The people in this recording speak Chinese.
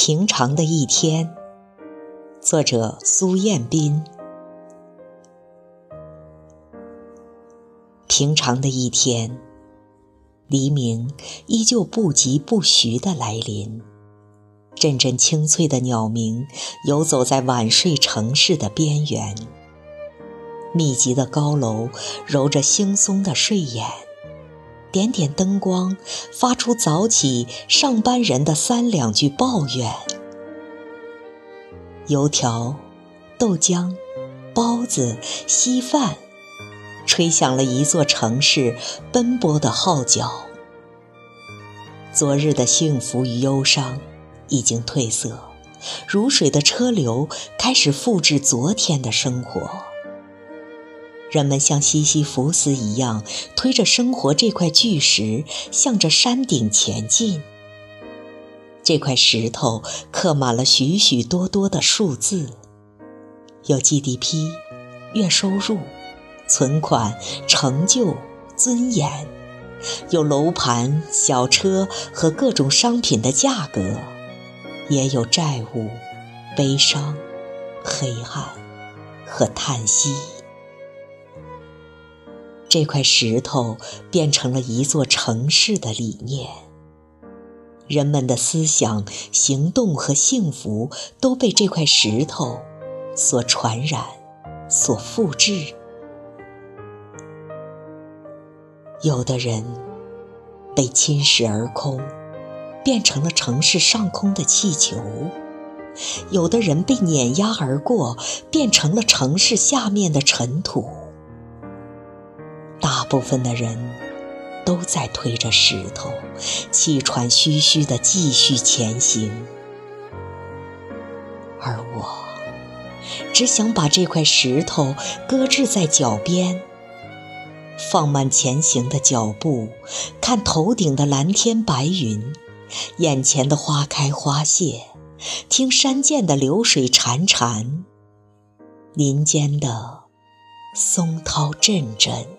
平常的一天，作者苏彦斌。平常的一天，黎明依旧不疾不徐的来临，阵阵清脆的鸟鸣游走在晚睡城市的边缘，密集的高楼揉着惺忪的睡眼。点点灯光发出早起上班人的三两句抱怨。油条、豆浆、包子、稀饭，吹响了一座城市奔波的号角。昨日的幸福与忧伤已经褪色，如水的车流开始复制昨天的生活。人们像西西弗斯一样推着生活这块巨石，向着山顶前进。这块石头刻满了许许多多的数字，有 GDP、月收入、存款、成就、尊严；有楼盘、小车和各种商品的价格，也有债务、悲伤、黑暗和叹息。这块石头变成了一座城市的理念，人们的思想、行动和幸福都被这块石头所传染、所复制。有的人被侵蚀而空，变成了城市上空的气球；有的人被碾压而过，变成了城市下面的尘土。部分的人都在推着石头，气喘吁吁地继续前行，而我只想把这块石头搁置在脚边，放慢前行的脚步，看头顶的蓝天白云，眼前的花开花谢，听山涧的流水潺潺，林间的松涛阵阵。